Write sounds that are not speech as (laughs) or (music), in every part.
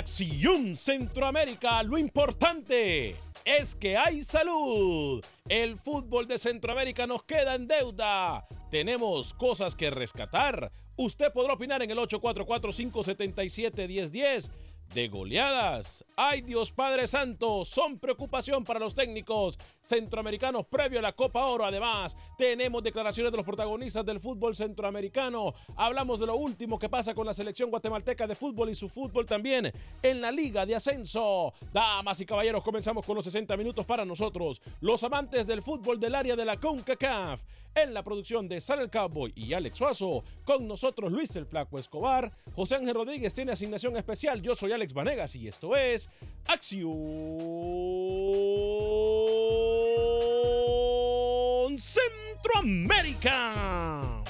Acción Centroamérica, lo importante es que hay salud. El fútbol de Centroamérica nos queda en deuda. Tenemos cosas que rescatar. Usted podrá opinar en el 844-577-1010 de goleadas. Ay Dios Padre Santo, son preocupación para los técnicos centroamericanos previo a la Copa Oro. Además, tenemos declaraciones de los protagonistas del fútbol centroamericano. Hablamos de lo último que pasa con la selección guatemalteca de fútbol y su fútbol también en la Liga de Ascenso. Damas y caballeros, comenzamos con los 60 minutos para nosotros, los amantes del fútbol del área de la CONCACAF. En la producción de Sara el Cowboy y Alex Suazo, con nosotros Luis el Flaco Escobar, José Ángel Rodríguez tiene asignación especial, yo soy Alex Vanegas y esto es Acción Centroamérica.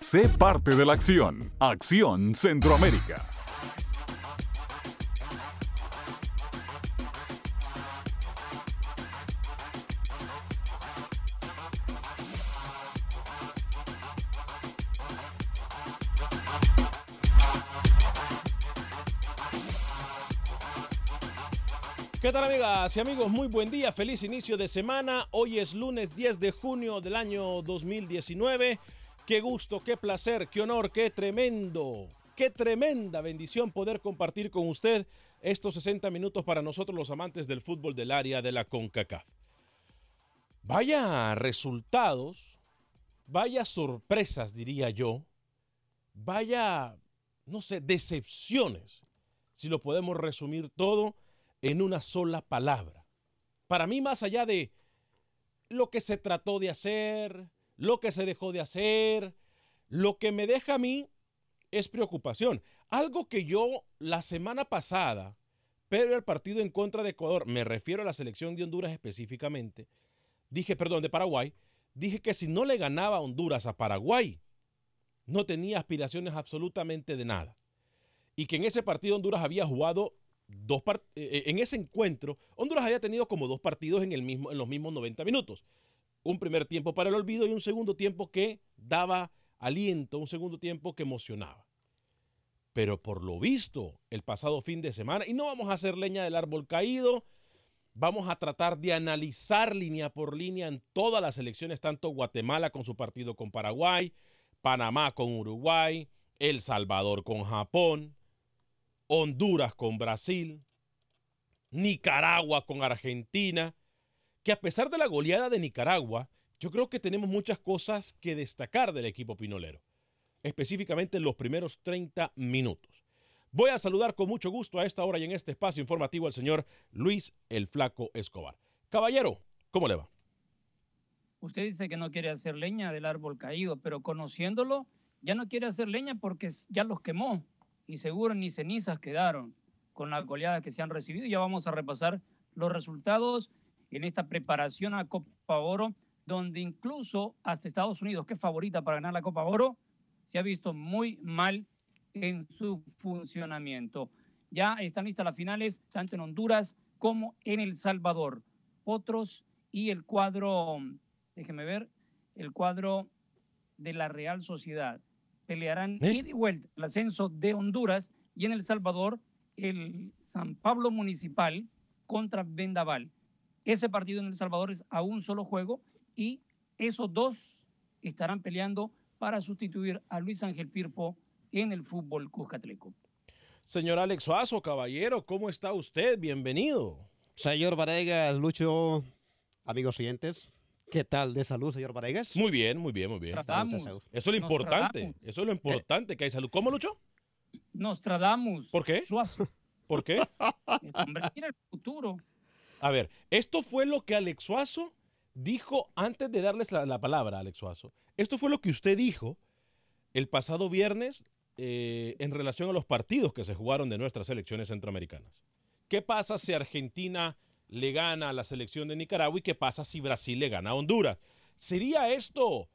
Sé parte de la acción. Acción Centroamérica. Y amigos? Muy buen día, feliz inicio de semana. Hoy es lunes 10 de junio del año 2019. Qué gusto, qué placer, qué honor, qué tremendo, qué tremenda bendición poder compartir con usted estos 60 minutos para nosotros los amantes del fútbol del área de la CONCACAF. Vaya resultados, vaya sorpresas diría yo, vaya, no sé, decepciones, si lo podemos resumir todo en una sola palabra. Para mí, más allá de lo que se trató de hacer, lo que se dejó de hacer, lo que me deja a mí es preocupación. Algo que yo la semana pasada, pero el partido en contra de Ecuador, me refiero a la selección de Honduras específicamente, dije, perdón, de Paraguay, dije que si no le ganaba Honduras a Paraguay, no tenía aspiraciones absolutamente de nada. Y que en ese partido Honduras había jugado dos en ese encuentro, Honduras había tenido como dos partidos en, el mismo, en los mismos 90 minutos. Un primer tiempo para el olvido y un segundo tiempo que daba aliento, un segundo tiempo que emocionaba. Pero por lo visto, el pasado fin de semana, y no vamos a hacer leña del árbol caído, vamos a tratar de analizar línea por línea en todas las elecciones, tanto Guatemala con su partido con Paraguay, Panamá con Uruguay, El Salvador con Japón, Honduras con Brasil, Nicaragua con Argentina, que a pesar de la goleada de Nicaragua, yo creo que tenemos muchas cosas que destacar del equipo pinolero, específicamente en los primeros 30 minutos. Voy a saludar con mucho gusto a esta hora y en este espacio informativo al señor Luis el Flaco Escobar. Caballero, ¿cómo le va? Usted dice que no quiere hacer leña del árbol caído, pero conociéndolo, ya no quiere hacer leña porque ya los quemó y seguro ni cenizas quedaron con las goleadas que se han recibido. Ya vamos a repasar los resultados en esta preparación a Copa Oro, donde incluso hasta Estados Unidos, que es favorita para ganar la Copa Oro, se ha visto muy mal en su funcionamiento. Ya están listas las finales, tanto en Honduras como en El Salvador. Otros y el cuadro, déjeme ver, el cuadro de la Real Sociedad. Pelearán ¿Eh? ida y vuelta el ascenso de Honduras y en El Salvador el San Pablo Municipal contra Vendaval. Ese partido en El Salvador es a un solo juego y esos dos estarán peleando para sustituir a Luis Ángel Firpo en el fútbol Cuscatleco. Señor Alex Suazo, caballero, ¿cómo está usted? Bienvenido. Señor Varegas, Lucho, amigos siguientes, ¿qué tal de salud, señor Varegas? Muy bien, muy bien, muy bien. Tratamos. Eso es lo Nos importante. tratamos. Eso es lo importante que hay salud. ¿Cómo, Lucho? Nostradamus. ¿Por qué? Suazo. ¿Por qué? El hombre mira el futuro. A ver, esto fue lo que Alex Suazo dijo antes de darles la, la palabra Alex Suazo. Esto fue lo que usted dijo el pasado viernes eh, en relación a los partidos que se jugaron de nuestras selecciones centroamericanas. ¿Qué pasa si Argentina le gana a la selección de Nicaragua y qué pasa si Brasil le gana a Honduras? ¿Sería esto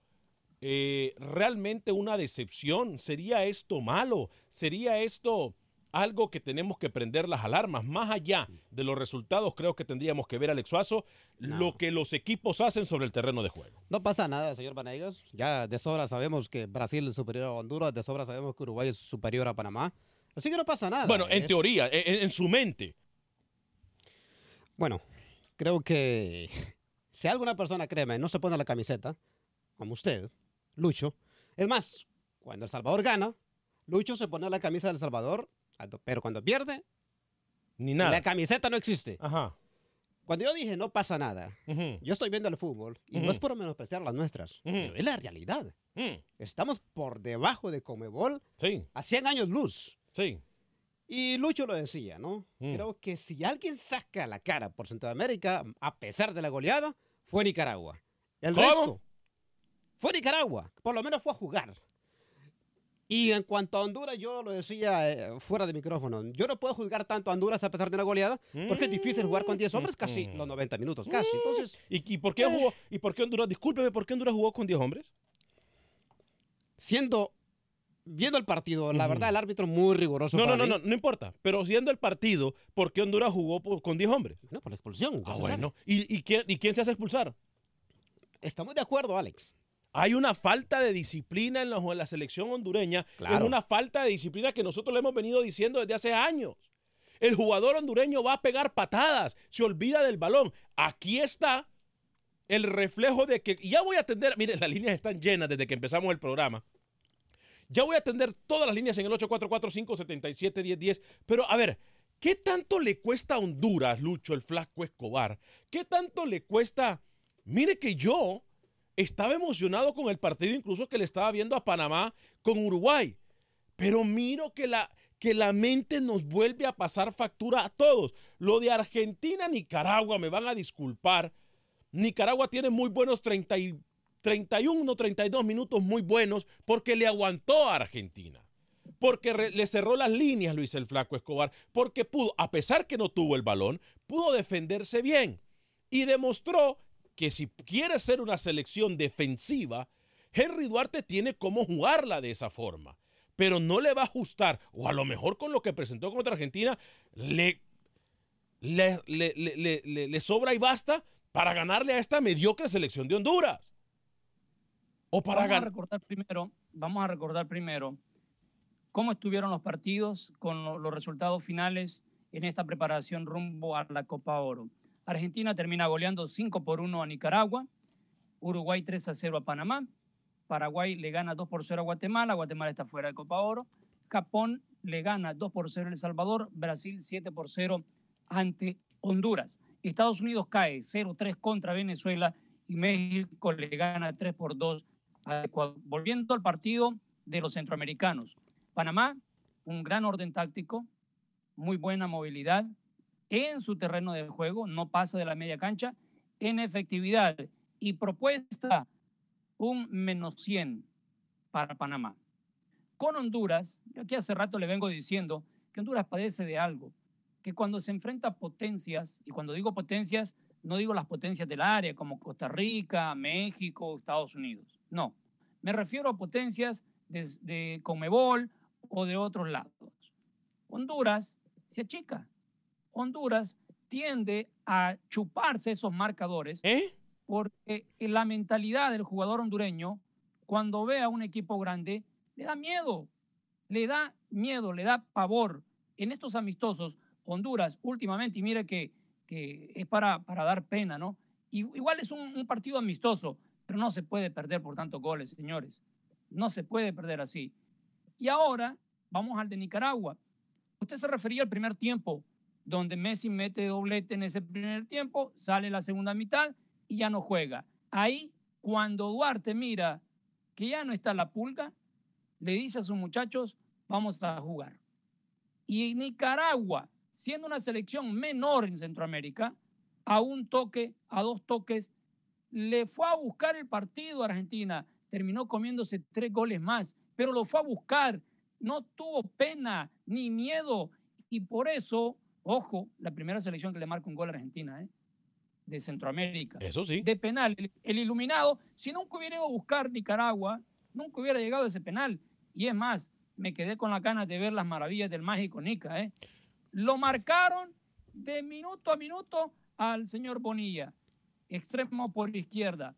eh, realmente una decepción? ¿Sería esto malo? ¿Sería esto algo que tenemos que prender las alarmas? Más allá de los resultados, creo que tendríamos que ver, Alex Suazo, lo que los equipos hacen sobre el terreno de juego. No pasa nada, señor Vanegas. Ya de sobra sabemos que Brasil es superior a Honduras, de sobra sabemos que Uruguay es superior a Panamá. Así que no pasa nada. Bueno, en Es- teoría, en, en su mente. Bueno, creo que (laughs) si alguna persona, créeme, no se pone la camiseta, como usted, Lucho, es más, cuando El Salvador gana, Lucho se pone la camisa del Salvador, pero cuando pierde, Ni nada. la camiseta no existe. Ajá. Cuando yo dije no pasa nada, Ujú. yo estoy viendo el fútbol y no es por menospreciar las nuestras, pero es la realidad. Estamos por debajo de Comebol Sí, a 100 años luz. sí. Y Lucho lo decía, ¿no? Mm. Creo que si alguien saca la cara por Centroamérica, a pesar de la goleada, fue Nicaragua. El ¿Cómo? resto fue Nicaragua. Por lo menos fue a jugar. Y en cuanto a Honduras, yo lo decía eh, fuera de micrófono. Yo no puedo juzgar tanto a Honduras a pesar de una goleada, porque es difícil jugar con 10 hombres casi los 90 minutos, casi. Entonces, ¿Y, y por qué jugó? ¿Y por qué Honduras? Discúlpeme, ¿por qué Honduras jugó con 10 hombres? siendo, viendo el partido, la verdad, el árbitro muy riguroso. No, no, para no, mí. no, no importa. Pero siendo el partido, ¿por qué Honduras jugó por- con 10 hombres? No, por la expulsión. Ah, bueno. ¿Y, y quién, ¿Y quién se hace expulsar? Estamos de acuerdo, Alex. Hay una falta de disciplina en la, en la selección hondureña. Es Claro. una falta de disciplina que nosotros le hemos venido diciendo desde hace años. El jugador hondureño va a pegar patadas, se olvida del balón. Aquí está el reflejo de que, y ya voy a atender, mire, las líneas están llenas desde que empezamos el programa. Ya voy a atender todas las líneas en el 844-577-1010. Pero a ver, ¿qué tanto le cuesta a Honduras, Lucho, el flaco Escobar? ¿Qué tanto le cuesta? Mire que yo estaba emocionado con el partido, incluso que le estaba viendo a Panamá con Uruguay. Pero miro que la, que la mente nos vuelve a pasar factura a todos. Lo de Argentina, Nicaragua, me van a disculpar. Nicaragua tiene muy buenos 30 y 31, 32 minutos muy buenos porque le aguantó a Argentina. Porque le cerró las líneas Luis el Flaco Escobar. Porque pudo, a pesar que no tuvo el balón, pudo defenderse bien. Y demostró que si quiere ser una selección defensiva, Henry Duarte tiene cómo jugarla de esa forma. Pero no le va a ajustar, o a lo mejor con lo que presentó contra Argentina, le- le- le- le sobra y basta para ganarle a esta mediocre selección de Honduras. O para vamos a recordar primero, vamos a recordar primero cómo estuvieron los partidos con lo- los resultados finales en esta preparación rumbo a la Copa Oro. Argentina termina goleando 5 por 1 a Nicaragua, Uruguay 3 a 0 a Panamá, Paraguay le gana 2 por 0 a Guatemala, Guatemala está fuera de Copa Oro, Japón le gana 2 por 0 a El Salvador, Brasil 7 por 0 ante Honduras. Estados Unidos cae 0-3 contra Venezuela y México le gana 3 por 2 a Ecuador. Volviendo al partido de los centroamericanos. Panamá, un gran orden táctico, muy buena movilidad en su terreno de juego, no pasa de la media cancha, en efectividad y propuesta un menos 100 para Panamá. Con Honduras, yo aquí hace rato le vengo diciendo que Honduras padece de algo, que cuando se enfrenta a potencias, y cuando digo potencias, no digo las potencias del área como Costa Rica, México, Estados Unidos, no, me refiero a potencias de, de Conmebol o de otros lados. Honduras se achica. Honduras tiende a chuparse esos marcadores porque la mentalidad del jugador hondureño, cuando ve a un equipo grande, le da miedo, le da miedo, le da pavor. En estos amistosos, Honduras últimamente, y mire que, que es para, para dar pena, ¿no? Y- Igual es un, un partido amistoso, pero no se puede perder por tantos goles, señores. No se puede perder así. Y ahora vamos al de Nicaragua. Usted se refería al primer tiempo, donde Messi mete doblete en ese primer tiempo, sale la segunda mitad y ya no juega. Ahí, cuando Duarte mira que ya no está la pulga, le dice a sus muchachos, vamos a jugar. Y Nicaragua, siendo una selección menor en Centroamérica, a un toque, a dos toques, le fue a buscar el partido a Argentina. Terminó comiéndose tres goles más, pero lo fue a buscar. No tuvo pena ni miedo. Y por eso, ojo, la primera selección que le marca un gol a Argentina, ¿eh? de Centroamérica. Eso sí. De penal. El, el iluminado, si nunca hubiera ido a buscar Nicaragua, nunca hubiera llegado a ese penal. Y es más, me quedé con las ganas de ver las maravillas del mágico Nica. ¿eh? Lo marcaron de minuto a minuto al señor Bonilla, extremo por izquierda.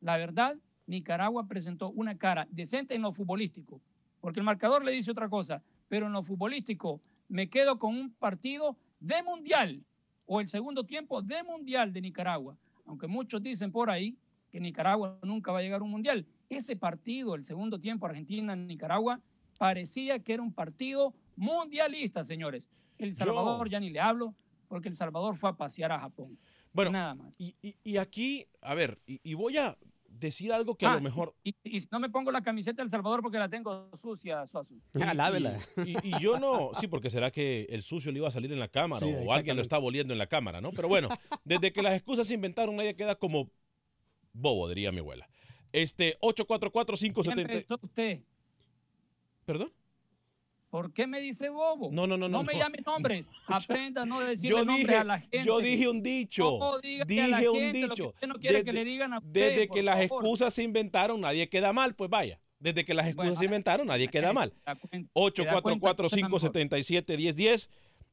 La verdad, Nicaragua presentó una cara decente en lo futbolístico, porque el marcador le dice otra cosa, pero en lo futbolístico me quedo con un partido de mundial o el segundo tiempo de mundial de Nicaragua, aunque muchos dicen por ahí que Nicaragua nunca va a llegar a un mundial. Ese partido, el segundo tiempo Argentina-Nicaragua, parecía que era un partido mundialista, señores. El Salvador ya ni le hablo, porque El Salvador fue a pasear a Japón. Bueno, nada más. Y, y- y aquí, a ver, y, y voy a decir algo que a Ah, lo mejor... Y, no me pongo la camiseta del Salvador porque la tengo sucia, Suazo. (laughs) Y- Y, y yo no, sí, porque será que el sucio le iba a salir en la cámara Sí, o alguien lo está volviendo en la cámara, ¿no? Pero bueno, desde que las excusas se inventaron, nadie queda como bobo, diría mi abuela. Este, 844-570. empezó usted? ¿Perdón? ¿Por qué me dice bobo? No, no, no, no, No me llame nombres. (laughs) Aprenda a no decirle Yo nombres dije, a la gente. yo dije un dicho. No dije a la un que dicho. usted no que Desde- le digan a usted, Desde por que las favor. excusas se inventaron, nadie queda mal, pues vaya. Desde que las excusas se inventaron, nadie queda mal. 844-577-1010.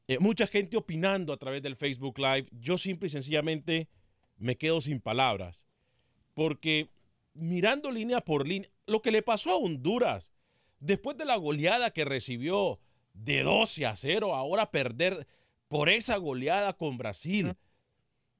Eh, mucha gente opinando a través del Facebook Live. Yo simple y sencillamente me quedo sin palabras. Porque mirando línea por línea, lo que le pasó a Honduras, después de la goleada que recibió de 12 a 0, ahora perder por esa goleada con Brasil.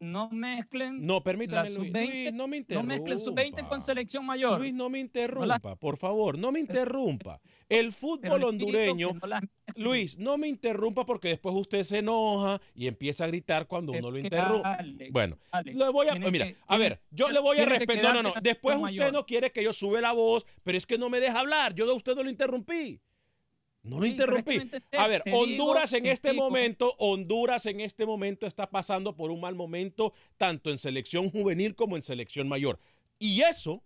No mezclen. No, permítame, Luis. sub-20, Luis, no me No interrumpa. mezclen sub-20 con selección mayor. Luis, no me interrumpa, por favor, no me (laughs) interrumpa. El fútbol hondureño, no Luis, no me interrumpa porque después usted se enoja y empieza a gritar cuando uno lo interrumpe. Alex, Bueno, Alex, le voy a, mira, que- a ver, yo le voy a responder. No, no, no. Después usted mayor. no quiere que yo sube la voz, pero es que no me deja hablar. Yo de usted no lo interrumpí. No lo Sí, interrumpí. A ver, digo, Honduras en te este digo. momento, Honduras en este momento está pasando por un mal momento, tanto en selección juvenil como en selección mayor. Y eso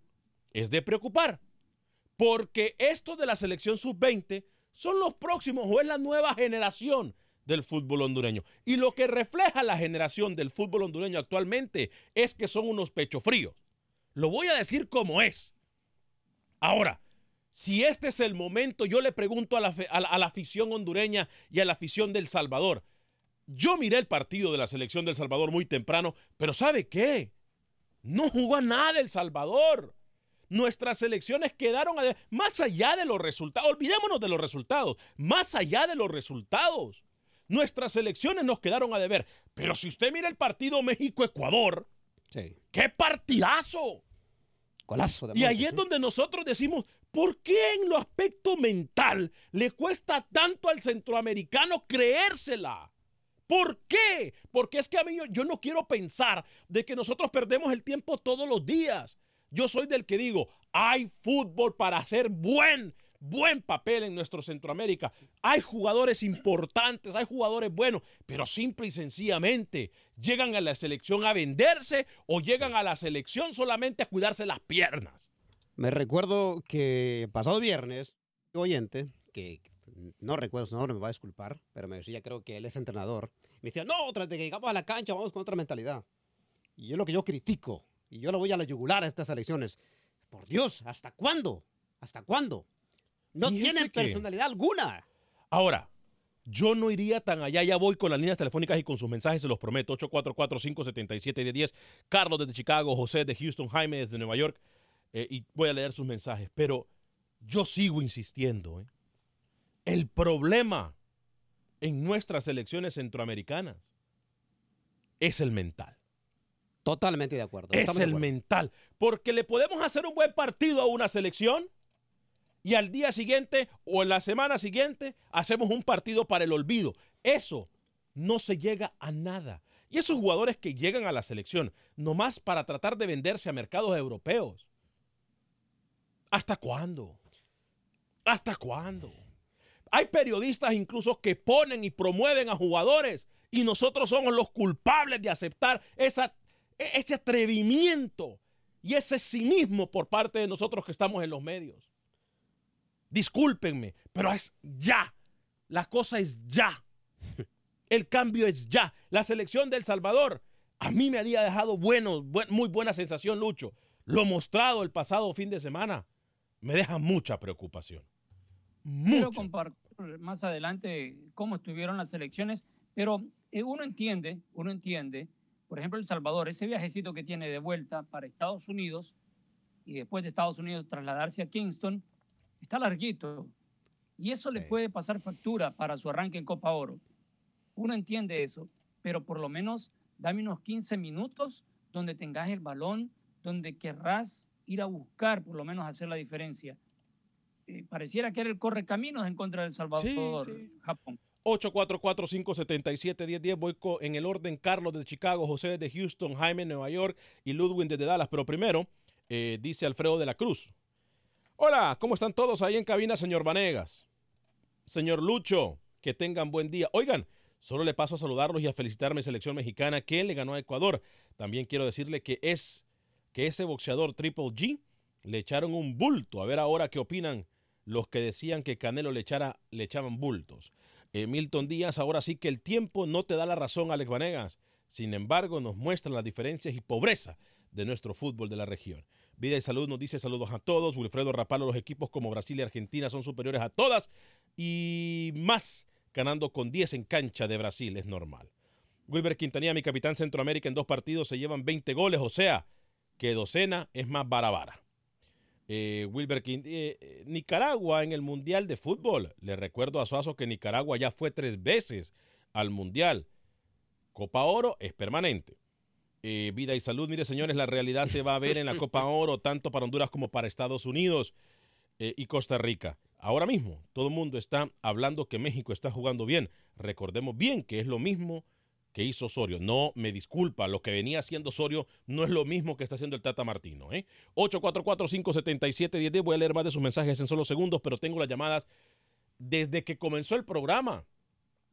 es de preocupar, porque estos de la selección sub-20 son los próximos o es la nueva generación del fútbol hondureño. Y lo que refleja la generación del fútbol hondureño actualmente es que son unos pecho fríos. Lo voy a decir como es. Ahora, si este es el momento, yo le pregunto a la, a la- a la afición hondureña y a la afición del Salvador. Yo miré el partido de la selección del Salvador muy temprano, pero ¿sabe qué? No jugó a nada El Salvador. Nuestras selecciones quedaron más allá de los resultados. Olvidémonos de los resultados. Más allá de los resultados. Nuestras selecciones nos quedaron a deber. Pero si usted mira el partido México-Ecuador, ¡qué partidazo! Golazo de Y ahí es ¿sí? donde nosotros decimos, ¿por qué en lo aspecto mental le cuesta tanto al centroamericano creérsela? ¿Por qué? Porque es que a mí yo, no quiero pensar de que nosotros perdemos el tiempo todos los días. Yo soy del que digo, hay fútbol para hacer buen, buen papel en nuestro Centroamérica. Hay jugadores importantes, hay jugadores buenos, pero simple y sencillamente llegan a la selección a venderse o llegan a la selección solamente a cuidarse las piernas. Me recuerdo que pasado viernes, oyente, que no recuerdo su nombre, me va a disculpar, pero me decía, creo que él es entrenador, me decía, no, tras de que llegamos a la cancha vamos con otra mentalidad. Y es lo que yo critico, y yo lo voy a la yugular a estas elecciones. Por Dios, ¿hasta cuándo? ¿Hasta cuándo? No Fíjese tienen que- personalidad alguna. Ahora, yo no iría tan allá, ya voy con las líneas telefónicas y con sus mensajes, se los prometo. 844-577-1010. Carlos desde Chicago, José de Houston, Jaime desde Nueva York. Eh, y voy a leer sus mensajes. Pero yo sigo insistiendo. ¿eh? El problema en nuestras elecciones centroamericanas es el mental. Totalmente de acuerdo. Es estamos el acuerdo. mental. Porque le podemos hacer un buen partido a una selección y al día siguiente o en la semana siguiente hacemos un partido para el olvido. Eso no se llega a nada. Y esos jugadores que llegan a la selección nomás para tratar de venderse a mercados europeos. ¿Hasta cuándo? ¿Hasta cuándo? Hay periodistas incluso que ponen y promueven a jugadores y nosotros somos los culpables de aceptar e- ese atrevimiento y ese cinismo por parte de nosotros que estamos en los medios. Discúlpenme, pero es ya. La cosa es ya. El cambio es ya. La selección de El Salvador a mí me había dejado bueno, buen- muy buena sensación, Lucho. Lo mostrado el pasado fin de semana me deja mucha preocupación. Quiero compartir más adelante cómo estuvieron las elecciones, pero eh, uno entiende, uno entiende, por ejemplo, El Salvador, ese viajecito que tiene de vuelta para Estados Unidos y después de Estados Unidos trasladarse a Kingston, está larguito. Y eso le puede pasar factura para su arranque en Copa Oro. Uno entiende eso, pero por lo menos dame unos 15 minutos donde tengas el balón, donde querrás ir a buscar, por lo menos hacer la diferencia. Eh, pareciera que era el correcaminos en contra del Salvador, Japón. 844-577-1010. Voy en el orden Carlos de Chicago, José de Houston, Jaime de Nueva York y Ludwig desde Dallas. Pero primero, eh, dice Alfredo de la Cruz. Hola, ¿cómo están todos ahí en cabina, señor Vanegas? Señor Lucho, que tengan buen día. Oigan, solo le paso a saludarlos y a felicitar a mi selección mexicana que le ganó a Ecuador. También quiero decirle que es que ese boxeador Triple G le echaron un bulto. A ver ahora qué opinan los que decían que Canelo le, echara, le echaban bultos. Eh, Milton Díaz, ahora sí que el tiempo no te da la razón, Alex Vanegas. Sin embargo, nos muestra las diferencias y pobreza de nuestro fútbol de la región. Vida y Salud nos dice saludos a todos. Wilfredo Rapalo, los equipos como Brasil y Argentina son superiores a todas y más ganando con 10 en cancha de Brasil, es normal. Wilber Quintanilla, mi capitán Centroamérica, en dos partidos se llevan 20 goles, o sea, que docena es más barabara. Eh, Wilber eh, eh, Nicaragua en el Mundial de Fútbol. Le recuerdo a Suazo que Nicaragua ya fue tres veces al Mundial. Copa Oro es permanente. Eh, vida y salud, mire señores, la realidad se va a ver en la (laughs) Copa Oro, tanto para Honduras como para Estados Unidos eh, y Costa Rica. Ahora mismo, todo el mundo está hablando que México está jugando bien. Recordemos bien que es lo mismo que hizo Osorio. No, me disculpa, lo que venía haciendo Osorio no es lo mismo que está haciendo el Tata Martino. ¿eh? 844-577-1010. Voy a leer más de sus mensajes en solo segundos, pero tengo las llamadas desde que comenzó el programa.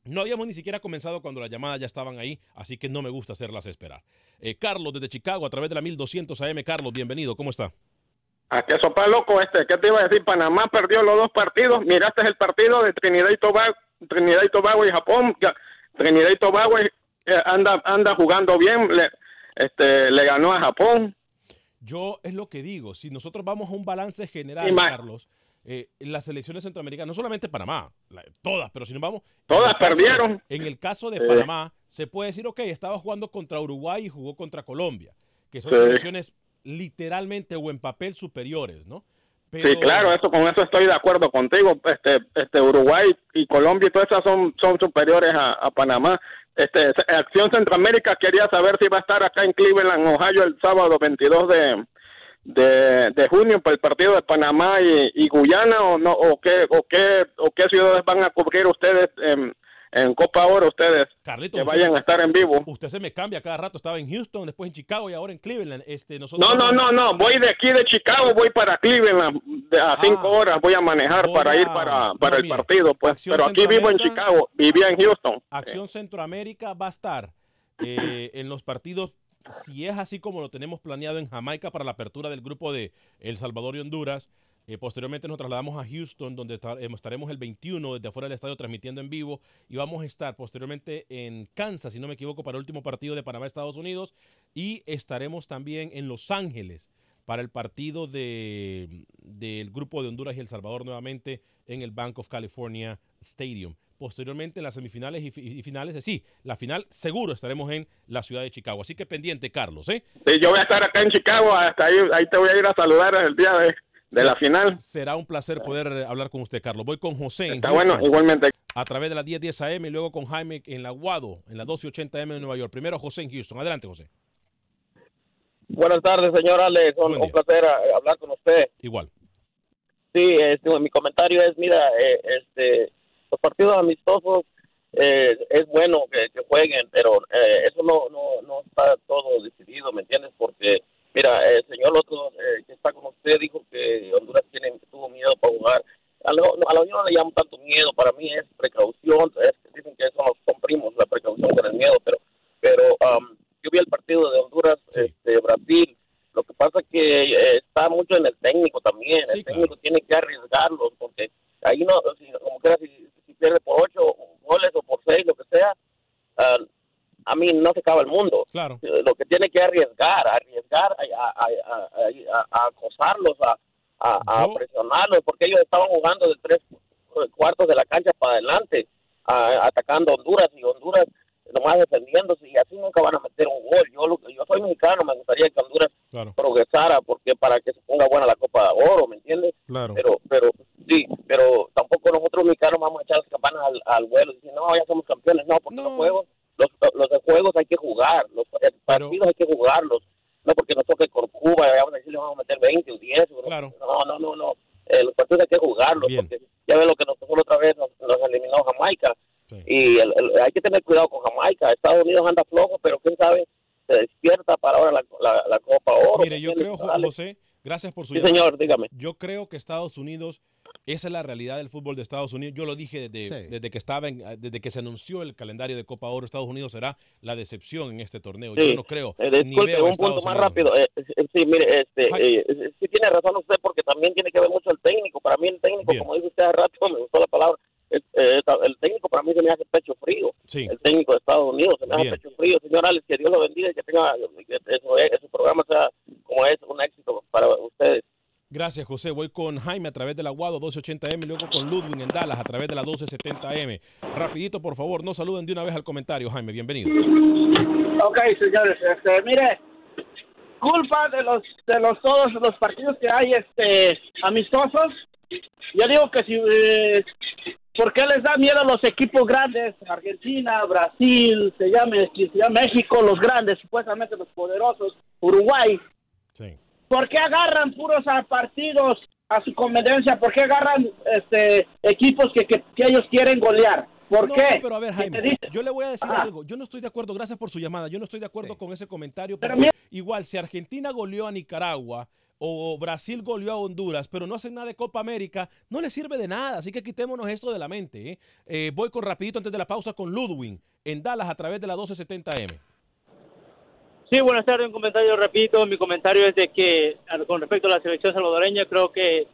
No habíamos ni siquiera comenzado cuando las llamadas ya estaban ahí, así que no me gusta hacerlas esperar. Eh, Carlos desde Chicago, a través de la 1200 AM. Carlos, bienvenido, ¿cómo está? ¿A qué sopa loco este? ¿Qué te iba a decir? Panamá perdió los dos partidos. Miraste el partido de Trinidad y Tobago, Trinidad y Tobago y Japón. Trinidad y Tobago eh, anda anda jugando bien. Le, este, le ganó a Japón. Yo es lo que digo, si nosotros vamos a un balance general, Y ma- Carlos, eh, las selecciones centroamericanas, no solamente Panamá, la- todas, pero si nos vamos... Todas en el caso- perdieron. en el caso de Sí. Panamá, se puede decir, ok, estaba jugando contra Uruguay y jugó contra Colombia, que son Sí. selecciones literalmente o en papel superiores, ¿no? Sí, Pero- claro, eso con eso estoy de acuerdo contigo. Este, este Uruguay y Colombia y todas esas son, son superiores a, a Panamá. Este, Acción Centroamérica quería saber si va a estar acá en Cleveland, Ohio, el sábado 22 de, de, de junio para el partido de Panamá y, Guyana o no o qué o qué o qué ciudades van a cubrir ustedes en, en Copa Oro ustedes Carlito, que usted- vayan a estar en vivo. Usted se me cambia cada rato. Estaba en Houston, después en Chicago y ahora en Cleveland. Este, nosotros No, no, no, no, voy de aquí de Chicago, voy para Cleveland a cinco horas, voy a manejar para ir para, para no, el mire, partido, pues, Acción pero aquí vivo en Chicago, vivía en Houston. Acción Centroamérica va a estar eh, en los partidos, si es así como lo tenemos planeado en Jamaica para la apertura del grupo de El Salvador y Honduras. Eh, posteriormente nos trasladamos a Houston, donde eh, estaremos el 21 desde afuera del estadio transmitiendo en vivo. Y vamos a estar posteriormente en Kansas, si no me equivoco, para el último partido de Panamá-Estados Unidos. Y estaremos también en Los Ángeles para el partido de, del grupo de Honduras y El Salvador nuevamente en el Bank of California Stadium. Posteriormente en las semifinales y, fi- y finales, eh, sí, la final seguro estaremos en la ciudad de Chicago. Así que pendiente, Carlos, ¿eh? Sí, yo voy a estar acá en Chicago, hasta ahí, ahí te voy a ir a saludar el día de, de la final. Será un placer poder eh, hablar con usted, Carlos. Voy con José. Está bueno, igualmente. A través de la 1010 AM y luego con Jaime en la Guado, en la 1280M de Nueva York. Primero José en Houston. Adelante, José. Buenas tardes, señor Alex. Un, un placer eh, hablar con usted. Igual. Sí, este, mi comentario es, mira, eh, este, los partidos amistosos eh, es bueno que, que jueguen, pero eh, eso no, no, no está todo decidido, ¿me entiendes? Porque, mira, el señor otro eh, que está con usted dijo que Honduras tiene, tuvo miedo para jugar. A la, a la Unión no le llamo tanto miedo, para mí es precaución, es- dicen que eso nos comprimos, la precaución con el miedo, pero, pero um, yo vi el partido de Honduras, este, Brasil, lo que pasa es que eh, está mucho en el técnico también. el técnico tiene que arriesgarlos porque ahí no, si, como quiera, si, si pierde por ocho goles o por seis, lo que sea, ah, a mí no se acaba el mundo. Claro. Eh, Lo que tiene que arriesgar, arriesgar a, a, a, a- a- a acosarlos, a, a, a presionarlos, porque ellos estaban jugando de tres cuartos de la cancha para adelante, a- atacando a Honduras y Honduras nomás defendiéndose y así nunca van a meter un gol. Yo, lo- yo soy mexicano, me gustaría que Honduras progresara porque para que se ponga buena la Copa de Oro, ¿me entiendes? Claro. Pero, pero sí, pero tampoco nosotros mexicanos vamos a echar las campanas al, al vuelo y decir, no, ya somos campeones. No, porque los juegos, los, los de juegos hay que jugar, los partidos hay que jugarlos. No porque nos toque con Cuba, vamos a decirle vamos a meter 20 o 10. o No, no, no, no. Eh, los partidos hay que jugarlos porque ya ves lo que nos pasó la otra vez, nos, nos eliminó Jamaica. Y el- el- hay que tener cuidado con Jamaica. Estados Unidos anda flojo, pero quién sabe, se despierta para ahora la, la, la Copa Oro. Mire, yo creo, Jo- José, gracias por su Sí, señor, dígame. Yo creo que Estados Unidos, esa es la realidad del fútbol de Estados Unidos. Yo lo dije desde, desde que estaba en- desde que se anunció el calendario de Copa Oro, Estados Unidos será la decepción en este torneo. Sí. Yo no creo. Eh, disculpe, un punto Estados más Unidos. rápido. Eh, eh, sí, mire, este, eh, eh, sí tiene razón usted porque también tiene que ver mucho el técnico. Para mí el técnico, como dice usted hace rato, me gustó la palabra, eh, el técnico para mí se me hace pecho frío. Sí. El técnico de Estados Unidos se me hace Bien. pecho frío. Señor Alex, que Dios lo bendiga y que tenga que eh, su programa sea como es un éxito para ustedes. Gracias, José. Voy con Jaime a través de la Guado 1280M y luego con Ludwig en Dallas a través de la 1270M. Rapidito, por favor, no saluden de una vez al comentario, Jaime. Bienvenido. Ok, señores, este, mire, culpa de los de los todos los partidos que hay este amistosos. Yo digo que si eh, ¿por qué les da miedo a los equipos grandes? Argentina, Brasil, se llame, se llama México, los grandes, supuestamente los poderosos, Uruguay. ¿Por qué agarran puros a partidos a su conveniencia? ¿Por qué agarran este equipos que, que, que ellos quieren golear? ¿Por no, qué? pero a ver, ¿Qué Jaime, yo le voy a decir Ajá. algo. Yo no estoy de acuerdo, gracias por su llamada. Yo no estoy de acuerdo con ese comentario. Pero mira- igual, si Argentina goleó a Nicaragua o Brasil goleó a Honduras, pero no hacen nada de Copa América, no les sirve de nada. Así que quitémonos eso de la mente. ¿eh? Eh, voy con rapidito antes de la pausa con Ludwig en Dallas a través de la 1270M. Sí, buenas tardes. Un comentario rapidito. Mi comentario es de que con respecto a la selección salvadoreña, creo que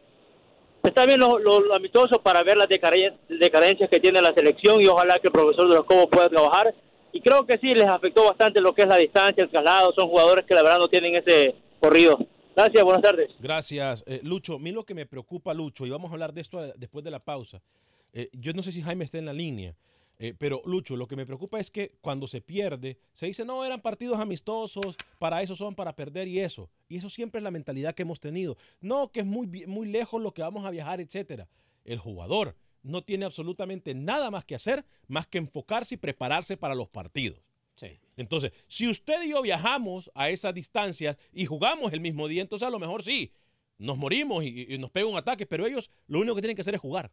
está bien lo, lo- amistoso para ver las decadencias que tiene la selección y ojalá que el profesor de los Cobos pueda trabajar. Y creo que sí, les afectó bastante lo que es la distancia, el traslado. Son jugadores que la verdad no tienen ese corrido. Gracias, buenas tardes. Gracias, eh, Lucho. A lo que me preocupa, Lucho, y vamos a hablar de esto eh, después de la pausa. eh, yo no sé si Jaime está en la línea. Eh, pero Lucho, lo que me preocupa es que cuando se pierde, se dice, no, eran partidos amistosos, para eso son, para perder y eso. Y eso siempre es la mentalidad que hemos tenido. No, que es muy, muy lejos lo que vamos a viajar, etcétera. El jugador no tiene absolutamente nada más que hacer, más que enfocarse y prepararse para los partidos. Entonces, si usted y yo viajamos a esas distancias y jugamos el mismo día, entonces a lo mejor sí, nos morimos y, y nos pega un ataque, pero ellos lo único que tienen que hacer es jugar.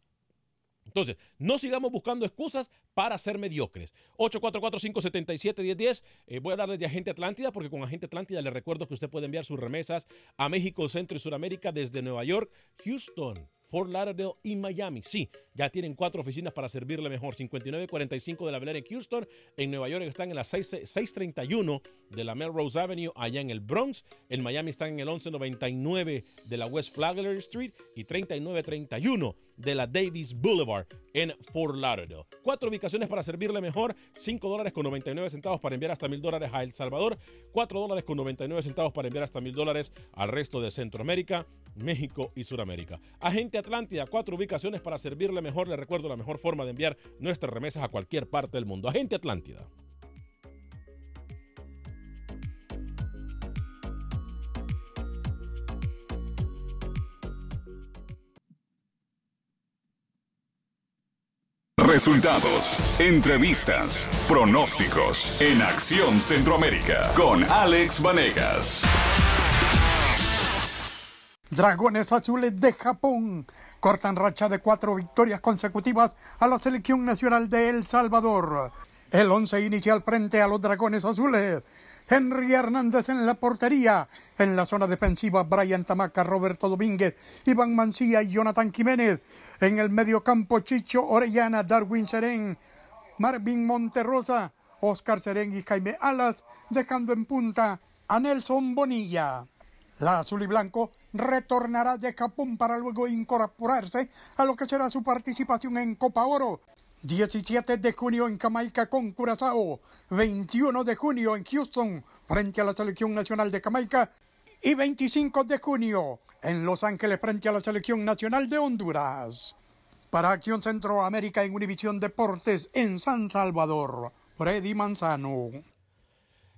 Entonces, no sigamos buscando excusas para ser mediocres. 844-577-1010. Eh, voy a hablarles de Agente Atlántida porque con Agente Atlántida les recuerdo que usted puede enviar sus remesas a México, Centro y Sudamérica desde Nueva York, Houston, Fort Lauderdale y Miami. Sí, ya tienen cuatro oficinas para servirle mejor. 5945 de la Bel Air en Houston. En Nueva York están en la 6 631 de la Melrose Avenue, allá en el Bronx. En Miami están en el 1199 de la West Flagler Street y 3931 de la Davis Boulevard en Fort Lauderdale. Cuatro ubicaciones para servirle mejor. 5 dólares con 99 centavos para enviar hasta mil dólares a El Salvador. 4 dólares con 99 centavos para enviar hasta mil dólares al resto de Centroamérica, México y Sudamérica. Agente Atlántida, cuatro ubicaciones para servirle mejor. Le recuerdo la mejor forma de enviar nuestras remesas a cualquier parte del mundo. Agente Atlántida. Resultados, entrevistas, pronósticos en Acción Centroamérica con Alex Vanegas. Dragones Azules de Japón cortan racha de cuatro victorias consecutivas a la selección nacional de El Salvador. El once inicial frente a los Dragones Azules. Henry Hernández en la portería. En la zona defensiva, Brian Tamaca, Roberto Domínguez, Iván Mancilla y Jonathan Jiménez. En el mediocampo, Chicho Orellana, Darwin Serén, Marvin Monterrosa, Oscar Serén y Jaime Alas, dejando en punta a Nelson Bonilla. La azul y blanco retornará de Japón para luego incorporarse a lo que será su participación en Copa Oro. 17 de junio en Jamaica con Curazao, 21 de junio en Houston frente a la Selección Nacional de Jamaica y 25 de junio en Los Ángeles frente a la Selección Nacional de Honduras. Para Acción Centroamérica en Univisión Deportes en San Salvador, Freddy Manzano.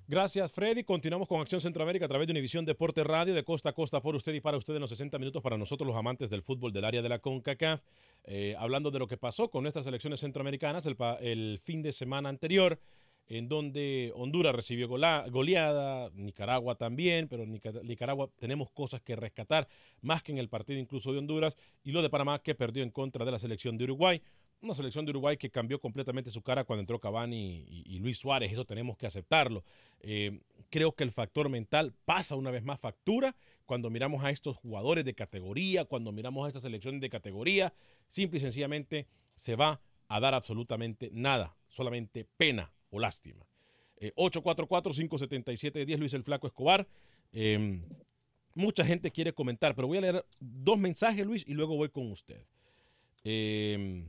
Gracias, Freddy. Continuamos con Acción Centroamérica a través de Univisión Deporte Radio de costa a costa por usted y para usted en los 60 minutos para nosotros los amantes del fútbol del área de la CONCACAF. Eh, hablando de lo que pasó con nuestras selecciones centroamericanas el, fin de semana anterior, en donde Honduras recibió goleada, Nicaragua también, pero Nica- Nicaragua tenemos cosas que rescatar, más que en el partido incluso de Honduras, y lo de Panamá que perdió en contra de la selección de Uruguay. Una selección de Uruguay que cambió completamente su cara cuando entró Cavani y, Luis Suárez, eso tenemos que aceptarlo. Eh, creo que el factor mental pasa una vez más factura cuando miramos a estos jugadores de categoría, cuando miramos a estas selecciones de categoría, simple y sencillamente se va a dar absolutamente nada, solamente pena o lástima. Eh, 844-577-10, Luis el Flaco Escobar. Eh, mucha gente quiere comentar, pero voy a leer dos mensajes, Luis, y luego voy con usted. Eh,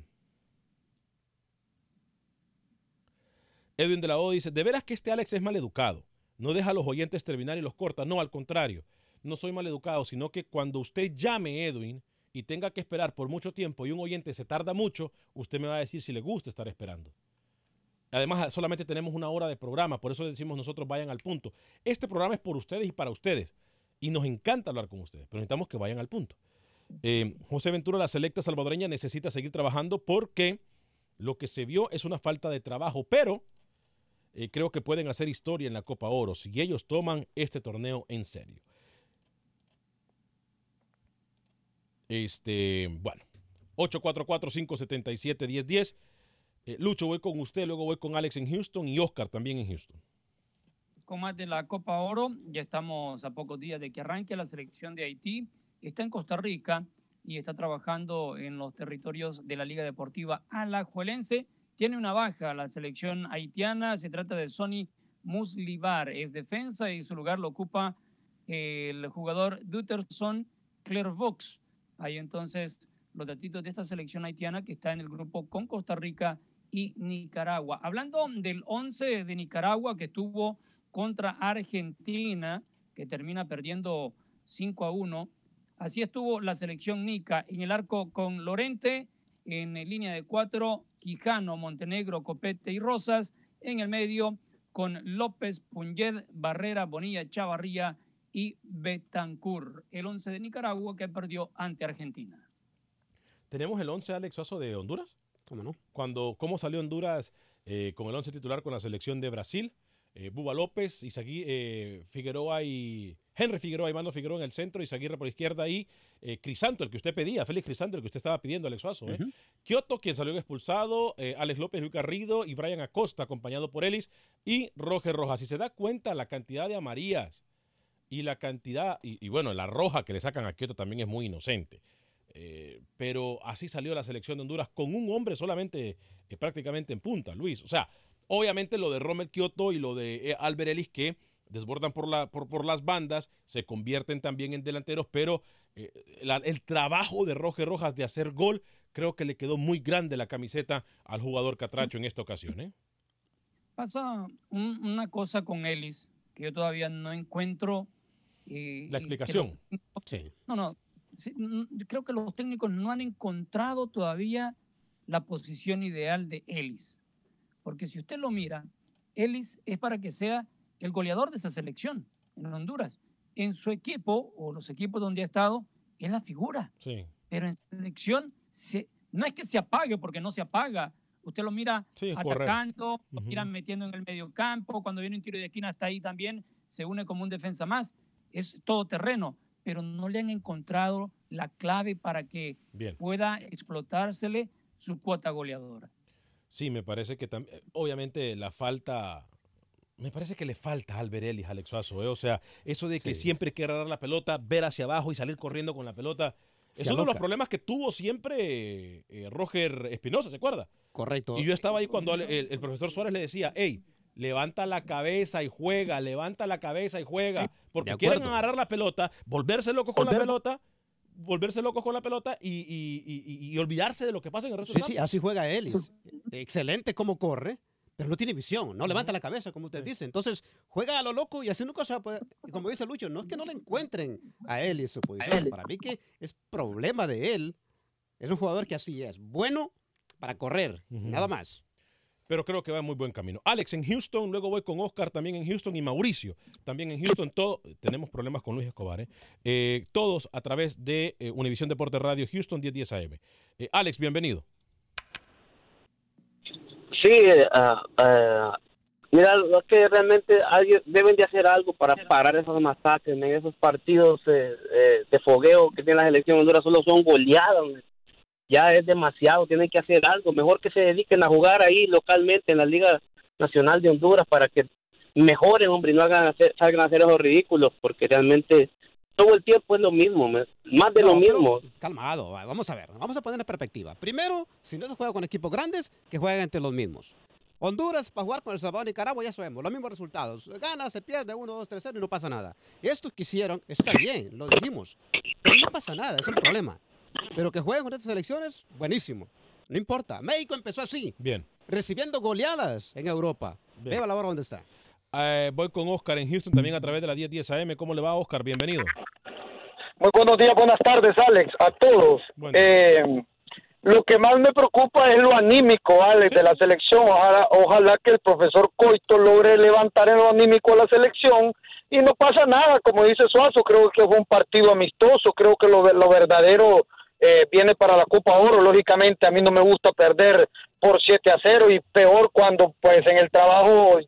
Edwin de la O dice, de veras que este Alex es maleducado. No deja a los oyentes terminar y los corta. No, al contrario. No soy maleducado, sino que cuando usted llame, Edwin, y tenga que esperar por mucho tiempo y un oyente se tarda mucho, usted me va a decir si le gusta estar esperando. Además, solamente tenemos una hora de programa, por eso le decimos nosotros vayan al punto. Este programa es por ustedes y para ustedes. Y nos encanta hablar con ustedes, pero necesitamos que vayan al punto. Eh, José Ventura, la selecta salvadoreña, necesita seguir trabajando porque lo que se vio es una falta de trabajo, pero eh, creo que pueden hacer historia en la Copa Oro si ellos toman este torneo en serio. Este, bueno, 844-577-1010. Eh, Lucho, voy con usted, luego voy con Alex en Houston y Oscar también en Houston. Con más de la Copa Oro, ya estamos a pocos días de que arranque la selección de Haití. Está en Costa Rica y está trabajando en los territorios de la Liga Deportiva Alajuelense. Tiene una baja la selección haitiana. Se trata de Sonny Muslivar. Es defensa y su lugar lo ocupa el jugador Duterson Clervox. Ahí entonces los datitos de esta selección haitiana que está en el grupo con Costa Rica y Nicaragua. Hablando del 11 de Nicaragua que estuvo contra Argentina, que termina perdiendo 5 a 1. Así estuvo la selección Nica en el arco con Lorente, En línea de cuatro, Quijano, Montenegro, Copete y Rosas. En el medio, con López, Punyed, Barrera, Bonilla, Chavarría y Betancur. El 11 de Nicaragua que perdió ante Argentina. ¿Tenemos el 11 Alex Suazo de Honduras? ¿Cómo no? Cuando, ¿Cómo salió Honduras eh, con el 11 titular con la selección de Brasil? Eh, Buba López, Isaguí, eh, Figueroa y Henry Figueroa y Figueroa en el centro, Isaguirre por izquierda y eh, Crisanto, el que usted pedía, Félix Crisanto, el que usted estaba pidiendo, Alex Suazo. ¿eh? Kioto, quien salió expulsado, eh, Alex López, Luis Garrido y Brian Acosta, acompañado por Ellis y Roger Rojas. Si se da cuenta, la cantidad de amarillas y la cantidad, y, y bueno, la roja que le sacan a Kioto también es muy inocente. Eh, pero así salió la selección de Honduras con un hombre solamente prácticamente en punta, Luis. O sea, obviamente lo de Rommel Kioto y lo de Albert Ellis que desbordan por, la, por, por las bandas, se convierten también en delanteros, pero eh, la- el trabajo de Roger Rojas de hacer gol, creo que le quedó muy grande la camiseta al jugador Catracho en esta ocasión. ¿eh? Pasa un- una cosa con Ellis que yo todavía no encuentro. eh, La explicación. creo- No, no. sí, mm, creo que los técnicos no han encontrado todavía la posición ideal de Ellis. Porque si usted lo mira, Ellis es para que sea el goleador de esa selección en Honduras. En su equipo o los equipos donde ha estado, es la figura. Sí. Pero en selección se- no es que se apague porque no se apaga. Usted lo mira Sí, atacando, lo mira metiendo en el medio campo, cuando viene un tiro de esquina está ahí también, se une como un defensa más. Es todo terreno, pero no le han encontrado la clave para que Bien. pueda explotársele su cuota goleadora. Sí, me parece que también, obviamente la falta, me parece que le falta a Albert Ellis, Alex Suazo, ¿eh? o sea, eso de que siempre quiere agarrar la pelota, ver hacia abajo y salir corriendo con la pelota, es uno de los problemas que tuvo siempre eh, Roger Espinosa, ¿se acuerda? Correcto. Y yo estaba ahí cuando el, el- el profesor Suárez le decía, hey, levanta la cabeza y juega, levanta la cabeza y juega, porque quieren agarrar la pelota, volverse locos con la pelota, volverse locos con la pelota y, y- y- y- olvidarse de lo que pasa en el resto Sí, del sí, así juega Ellis. Excelente como corre, pero no tiene visión, no levanta la cabeza, como usted dice. Entonces, juega a lo loco y así nunca se va a poder. y Como dice Lucho, no es que no le encuentren a Ellis su posición. Para mí que es problema de él. Es un jugador que así es. Bueno para correr, nada más. pero creo que va en muy buen camino. Alex en Houston, luego voy con Oscar también en Houston y Mauricio también en Houston. Todo, tenemos problemas con Luis Escobar, ¿eh? Eh, todos a través de eh, Univisión Deporte Radio Houston 1010 AM. Alex, bienvenido. Sí, ah, ah, mira, lo que realmente alguien- deben de hacer algo para parar esos masacres, esos partidos eh, eh, de fogueo que tiene la selección de Honduras, solo son goleadas. Ya es demasiado, tienen que hacer algo. Mejor que se dediquen a jugar ahí localmente en la Liga Nacional de Honduras para que mejoren, hombre, y no hagan hacer, salgan a hacer esos ridículos, porque realmente todo el tiempo es lo mismo, más de No, lo mismo. Calmado, va, vamos a ver, vamos a poner en perspectiva. Primero, si no se juega con equipos grandes, que jueguen entre los mismos. Honduras para jugar con El Salvador y Nicaragua ya sabemos, los mismos resultados. Gana, se pierde, 1, 2, 3, 0 y no pasa nada. Estos que hicieron, está bien, lo dijimos. Pero no pasa nada, es el problema. Pero que jueguen con estas elecciones, buenísimo. No importa. México empezó así, Bien. recibiendo goleadas en Europa. Bien. Veo la hora donde está. Eh, voy con Oscar en Houston también a través de la 1010 AM. ¿Cómo le va, Oscar? Bienvenido. Muy buenos días, buenas tardes, Alex, a todos. Eh, lo que más me preocupa es lo anímico, Alex, de la selección. Ojalá, ojalá que el profesor Coito logre levantar en lo anímico a la selección y no pasa nada, como dice Suazo, creo que fue un partido amistoso, creo que lo, lo verdadero eh, viene para la Copa Oro, lógicamente a mí no me gusta perder por 7 a 0 y peor cuando pues en el trabajo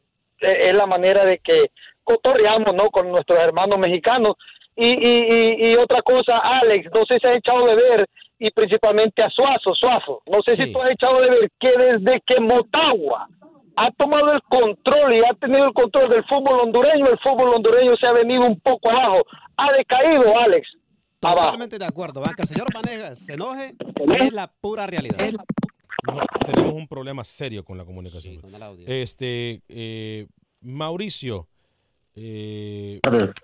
es la manera de que cotorreamos, ¿no? Con nuestros hermanos mexicanos. Y, y, y, y otra cosa, Alex, no sé si has echado de ver, y principalmente a Suazo, Suazo, no sé si tú has echado de ver que desde que Motagua ha tomado el control y ha tenido el control del fútbol hondureño, el fútbol hondureño se ha venido un poco abajo, ha decaído, Alex. Totalmente de acuerdo, va, que el señor Vanegas se enoje, es la pura realidad. No, tenemos un problema serio con la comunicación. este, eh, Mauricio. eh,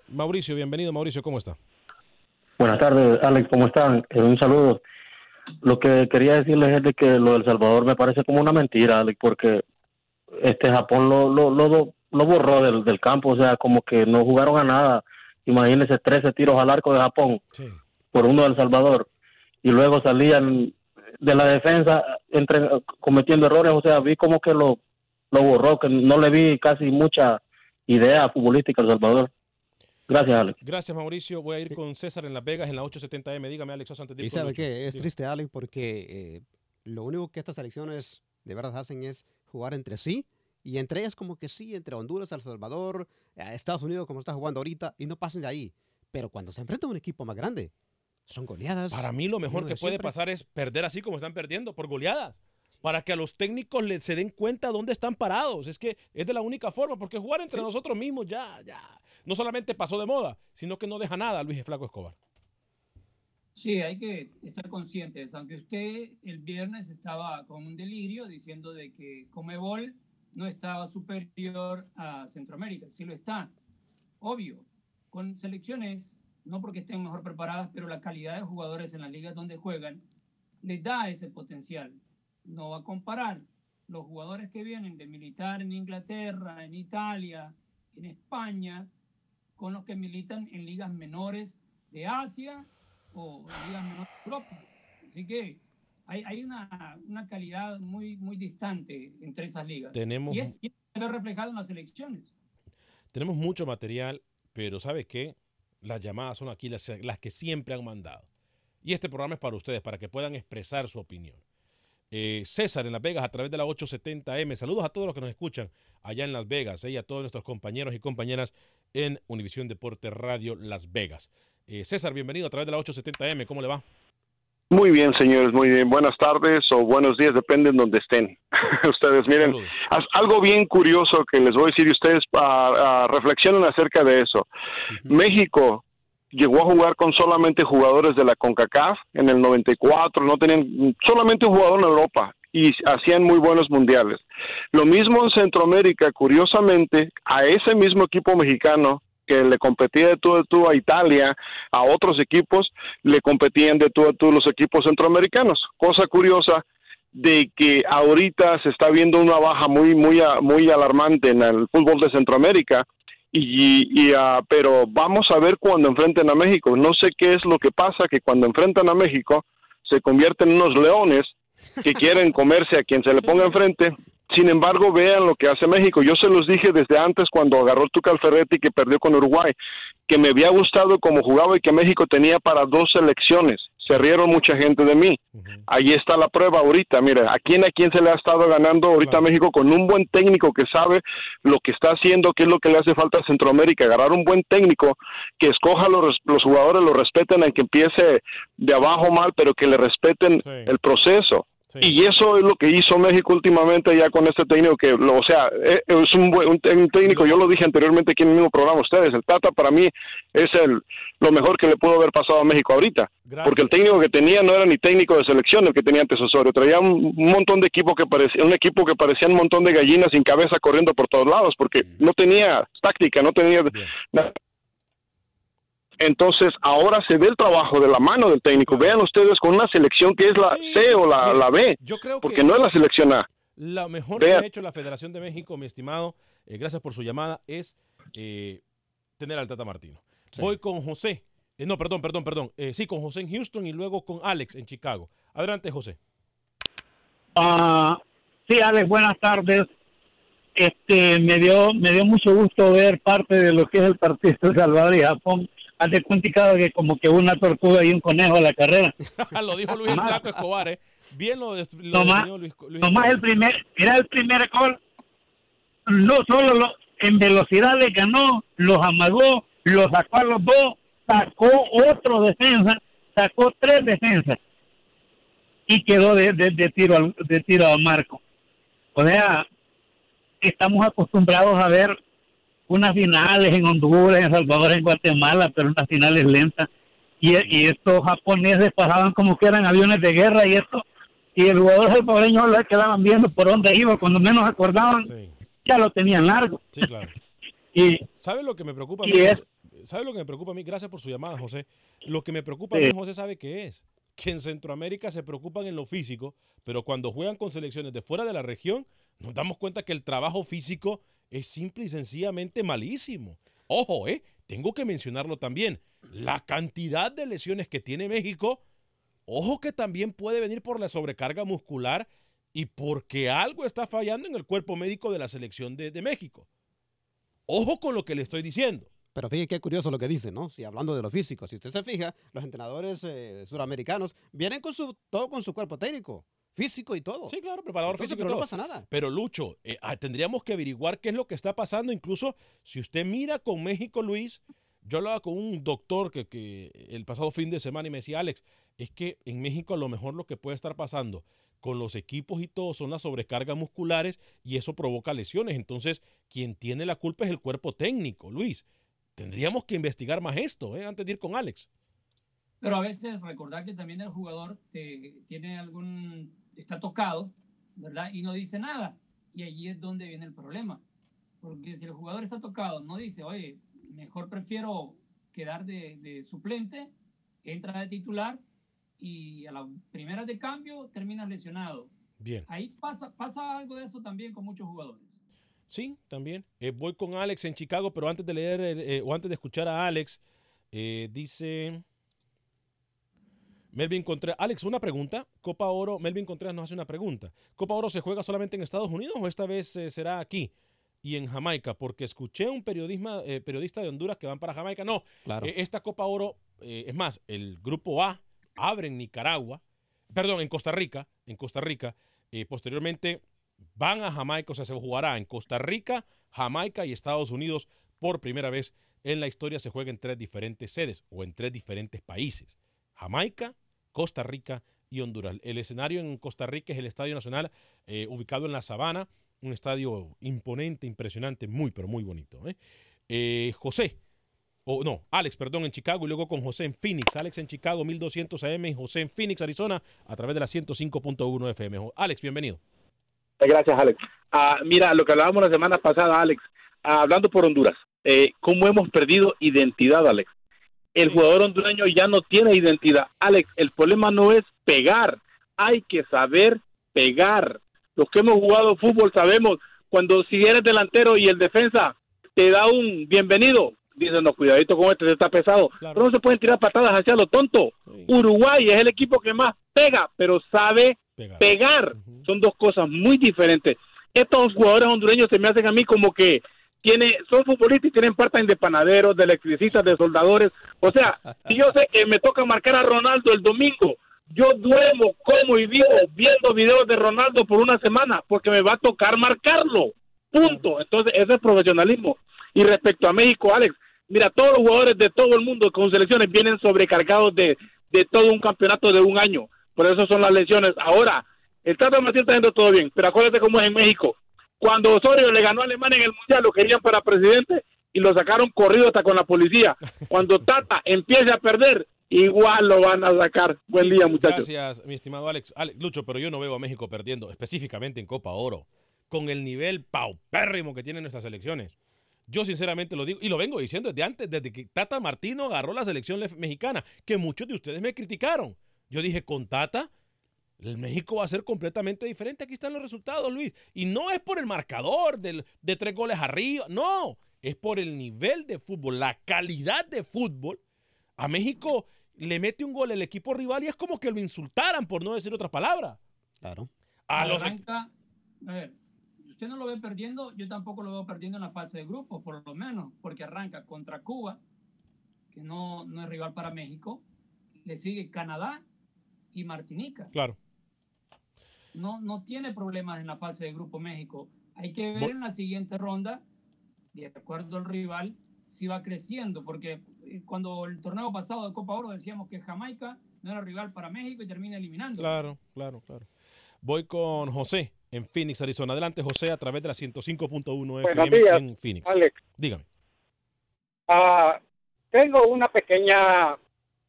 Mauricio, bienvenido, Mauricio, ¿cómo está? Buenas tardes, Alex, ¿cómo están? Eh, un saludo. Lo que quería decirles es de que lo del Salvador me parece como una mentira, Alex, porque este Japón lo, lo, lo, lo borró del, del campo, o sea, como que no jugaron a nada. Imagínense 13 tiros al arco de Japón por uno del Salvador. Y luego salían de la defensa entre, cometiendo errores, o sea, vi como que lo, lo borró, que no le vi casi mucha idea futbolística al Salvador. Gracias, Alex. Gracias, Mauricio. Voy a ir con César en Las Vegas en la 870M. Dígame, Alex, antes de ir Y sabe que es triste, Alex, porque eh, lo único que estas selecciones de verdad hacen es jugar entre sí y entre ellas como que sí, entre Honduras, El Salvador, eh, Estados Unidos, como está jugando ahorita, y no pasen de ahí. Pero cuando se enfrenta a un equipo más grande, son goleadas. Para mí lo mejor que de puede siempre. pasar es perder así como están perdiendo, por goleadas. Para que a los técnicos le, se den cuenta dónde están parados. Es que es de la única forma, porque jugar entre nosotros mismos ya, ya. No solamente pasó de moda, sino que no deja nada a Luis Flaco Escobar. Sí, hay que estar conscientes, aunque usted el viernes estaba con un delirio diciendo de que Comebol no estaba superior a Centroamérica, sí lo está, obvio, con selecciones, no porque estén mejor preparadas, pero la calidad de jugadores en las ligas donde juegan les da ese potencial. No va a comparar los jugadores que vienen de militar en Inglaterra, en Italia, en España, con los que militan en ligas menores de Asia o en ligas menores de Europa. Así que hay, hay una, una calidad muy, muy distante entre esas ligas. Tenemos- Y, es, y se ve reflejado en las elecciones. Tenemos mucho material, pero ¿sabe qué? Las llamadas son aquí las, que siempre han mandado. Y este programa es para ustedes, para que puedan expresar su opinión. Eh, César en Las Vegas a través de la 870M. Saludos a todos los que nos escuchan allá en Las Vegas eh, y a todos nuestros compañeros y compañeras en Univisión Deporte Radio Las Vegas. Eh, César, bienvenido a través de la 870M. ¿Cómo le va? Muy bien, señores, muy bien. Buenas tardes o buenos días, depende en donde estén. (laughs) ustedes, miren, algo bien curioso que les voy a decir y ustedes ah, ah, reflexionen acerca de eso. México llegó a jugar con solamente jugadores de la CONCACAF en el 94, no tenían solamente un jugador en Europa y hacían muy buenos mundiales. Lo mismo en Centroamérica, curiosamente, a ese mismo equipo mexicano que le competía de tú a tú a Italia, a otros equipos, le competían de tú a tú los equipos centroamericanos. Cosa curiosa de que ahorita se está viendo una baja muy muy muy alarmante en el fútbol de Centroamérica y, y, ah, pero vamos a ver cuando enfrenten a México. No sé qué es lo que pasa que cuando enfrentan a México se convierten en unos leones que quieren comerse a quien se le ponga enfrente. Sin embargo, vean lo que hace México. Yo se los dije desde antes cuando agarró Tuca Ferretti que perdió con Uruguay, que me había gustado cómo jugaba y que México tenía para dos selecciones. Se rieron mucha gente de mí. Ahí está la prueba ahorita. Mira, ¿a quién a quién se le ha estado ganando ahorita México con un buen técnico que sabe lo que está haciendo, qué es lo que le hace falta a Centroamérica? Agarrar un buen técnico que escoja los, los jugadores, lo respeten, al que empiece de abajo mal, pero que le respeten el proceso. Y eso es lo que hizo México últimamente ya con este técnico que, lo, o sea, eh, es un, buen, un técnico, yo lo dije anteriormente aquí en el mismo programa ustedes, el Tata para mí es el lo mejor que le pudo haber pasado a México ahorita. Porque el técnico que tenía no era ni técnico de selección el que tenía antes Osorio, traía un, un montón de equipo que parecía, un equipo que parecía un montón de gallinas sin cabeza corriendo por todos lados, porque no tenía táctica, no tenía nada. Entonces, ahora se ve el trabajo de la mano del técnico. Vean ustedes con una selección que es la C o la, la B, Yo creo porque que no es la selección A. la mejor que ha hecho la Federación de México, mi estimado, eh, gracias por su llamada, es eh, tener al Tata Martino. Voy con José. Eh, no, perdón, perdón, perdón. Eh, sí, con José en Houston y luego con Alex en Chicago. Adelante, José. Ah, sí, Alex, buenas tardes. Este, me dio, me dio mucho gusto ver parte de lo que es el partido de Salvador y Japón. Haz de cuenta que como que una tortuga y un conejo a la carrera. (laughs) lo dijo Luis el Flaco Escobar, ¿eh? Bien lo, des- lo Nomás, Luis, Luis nomás el primer, era el primer gol. No solo lo- en velocidad le ganó, los amagó, los sacó a los dos, sacó otro defensa, sacó tres defensas y quedó de, de- de tiro al- de tiro a marco. O sea, estamos acostumbrados a ver unas finales en Honduras, en Salvador, en Guatemala, pero unas finales lentas. Y, y estos japoneses pasaban como que eran aviones de guerra y esto y el jugador salvadoreño lo quedaban viendo por dónde iba, cuando menos acordaban, ya lo tenían largo. Sí, claro. (laughs) Y, ¿Sabe lo que me preocupa a mí? es-? ¿Sabe lo que me preocupa a mí? Gracias por su llamada, José. Lo que me preocupa a Sí. mí, José, ¿sabe qué es? Que en Centroamérica se preocupan en lo físico, pero cuando juegan con selecciones de fuera de la región, nos damos cuenta que el trabajo físico es simple y sencillamente malísimo. Ojo, ¿eh? Tengo que mencionarlo también. La cantidad de lesiones que tiene México, ojo que también puede venir por la sobrecarga muscular y porque algo está fallando en el cuerpo médico de la selección de, de México. Ojo con lo que le estoy diciendo. Pero fíjate qué curioso lo que dice, ¿no? Si hablando de lo físico, si usted se fija, los entrenadores eh, suramericanos vienen con su todo con su cuerpo técnico, físico y todo. Sí, claro, preparador Entonces, físico. y pero no pasa nada. Pero Lucho, eh, ah, tendríamos que averiguar qué es lo que está pasando. Incluso si usted mira con México, Luis, yo hablaba con un doctor que, que el pasado fin de semana y me decía, Alex, es que en México a lo mejor lo que puede estar pasando con los equipos y todo son las sobrecargas musculares y eso provoca lesiones. Entonces, quien tiene la culpa es el cuerpo técnico, Luis. Tendríamos que investigar más esto, ¿eh? antes de ir con Alex. Pero a veces recordar que también el jugador te- tiene algún, está tocado, ¿verdad? Y no dice nada. Y allí es donde viene el problema. Porque si el jugador está tocado, no dice, oye, mejor prefiero quedar de, de suplente, entra de titular y a las primeras de cambio termina lesionado. Bien. Ahí pasa, pasa algo de eso también con muchos jugadores. Sí, también. Eh, voy con Alex en Chicago, pero antes de leer eh, o antes de escuchar a Alex, eh, dice Melvin Contreras. Alex, una pregunta. Copa Oro, Melvin Contreras nos hace una pregunta. ¿Copa Oro se juega solamente en Estados Unidos o esta vez eh, será aquí y en Jamaica? Porque escuché un periodisma, eh, periodista de Honduras que van para Jamaica. No, Claro. eh, esta Copa Oro, eh, es más, el grupo A abre en Nicaragua, perdón, en Costa Rica, en Costa Rica. posteriormente van a Jamaica, o sea, se jugará en Costa Rica, Jamaica y Estados Unidos por primera vez en la historia. Se juega en tres diferentes sedes o en tres diferentes países. Jamaica, Costa Rica y Honduras. El escenario en Costa Rica es el Estadio Nacional, eh, ubicado en la Sabana, un estadio imponente, impresionante, muy, pero muy bonito. ¿eh? Eh, José, o no, Alex, perdón, en Chicago y luego con José en Phoenix. Alex en Chicago, 1200 AM y José en Phoenix, Arizona, a través de la 105.1 FM. Alex, bienvenido. Gracias, Alex. Ah, mira, lo que hablábamos la semana pasada, Alex, ah, hablando por Honduras, ¿cómo hemos perdido identidad, Alex? El jugador hondureño ya no tiene identidad. Alex, el problema no es pegar, hay que saber pegar. Los que hemos jugado fútbol sabemos, cuando si eres delantero y el defensa te da un bienvenido, dicen, no, cuidadito con este, este está pesado. Pero no se pueden tirar patadas hacia lo tonto. Uruguay es el equipo que más pega, pero sabe pegar. Son dos cosas muy diferentes. Estos jugadores hondureños se me hacen a mí como que tiene, son futbolistas y tienen parte de panaderos, de electricistas, de soldadores. O sea, si yo sé que me toca marcar a Ronaldo el domingo, yo duermo, como y vivo viendo videos de Ronaldo por una semana porque me va a tocar marcarlo. Punto. Entonces, ese es profesionalismo. Y respecto a México, Alex, mira, todos los jugadores de todo el mundo con selecciones vienen sobrecargados de, de todo un campeonato de un año. Por eso son las lesiones. Ahora, el Tata Martino está haciendo todo bien, pero acuérdate cómo es en México. Cuando Osorio le ganó a Alemania en el Mundial, lo querían para presidente y lo sacaron corrido hasta con la policía. Cuando Tata empiece a perder, igual lo van a sacar. Buen Sí, día, muchachos. Gracias, mi estimado Alex. Alex. Lucho, pero yo no veo a México perdiendo, específicamente en Copa Oro, con el nivel paupérrimo que tienen nuestras selecciones. Yo sinceramente lo digo, y lo vengo diciendo desde antes, desde que Tata Martino agarró la selección mexicana, que muchos de ustedes me criticaron. Yo dije, con Tata, el México va a ser completamente diferente. Aquí están los resultados, Luis. Y no es por el marcador del- de tres goles arriba, no, es por el nivel de fútbol, la calidad de fútbol. A México le mete un gol el equipo rival y es como que lo insultaran, por no decir otra palabra. Claro. A los Arranca, a ver, usted no lo ve perdiendo, yo tampoco lo veo perdiendo en la fase de grupos, por lo menos, porque arranca contra Cuba, que no, no es rival para México, le sigue Canadá y Martinica. Claro. No, no tiene problemas en la fase de grupo México. Hay que ver en la siguiente ronda, de acuerdo al rival, si va creciendo, porque eh, cuando el torneo pasado de Copa Oro decíamos que Jamaica no era rival para México y termina eliminando. Claro, claro, claro. Voy con José en Phoenix, Arizona. Adelante, José, a través de la 105.1 FM días, en Phoenix. Alex. Dígame. Ah, tengo una pequeña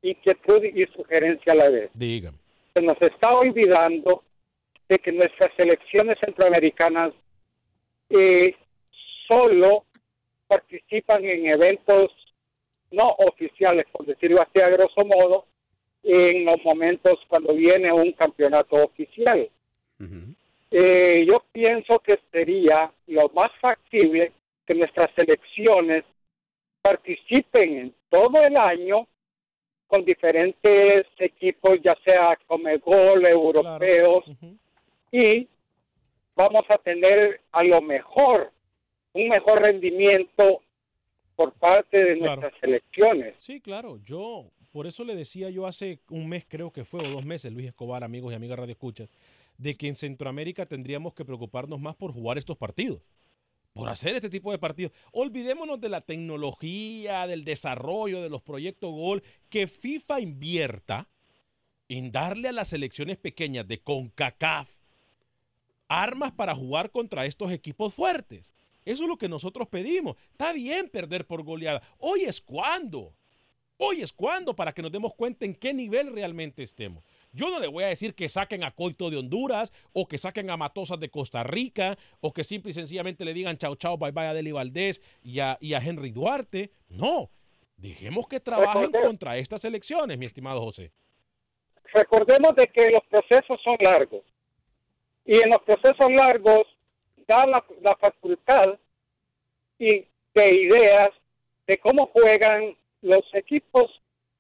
inquietud y sugerencia a la vez. Dígame. Se nos está olvidando de que nuestras selecciones centroamericanas eh, solo participan en eventos no oficiales, por decirlo así a grosso modo, en los momentos cuando viene un campeonato oficial. Eh, yo pienso que sería lo más factible que nuestras selecciones participen en todo el año con diferentes equipos, ya sea Comegol, europeos, y vamos a tener a lo mejor un mejor rendimiento por parte de nuestras selecciones. Sí, claro. Yo, por eso le decía yo hace un mes, creo que fue, o dos meses, Luis Escobar, amigos y amigas Radio Escuchas, de que en Centroamérica tendríamos que preocuparnos más por jugar estos partidos por hacer este tipo de partidos. Olvidémonos de la tecnología, del desarrollo, de los proyectos Gol, que FIFA invierta en darle a las selecciones pequeñas de CONCACAF armas para jugar contra estos equipos fuertes. Eso es lo que nosotros pedimos. Está bien perder por goleada. Hoy es cuando. Hoy es cuando para que nos demos cuenta en qué nivel realmente estemos. Yo no le voy a decir que saquen a Coito de Honduras o que saquen a Matosas de Costa Rica o que simple y sencillamente le digan chao chao bye bye a Deli Valdés y a, y a Henry Duarte. No, dejemos que trabajen contra estas elecciones, mi estimado José. Recordemos de que los procesos son largos y en los procesos largos da la, la facultad y de ideas de cómo juegan los equipos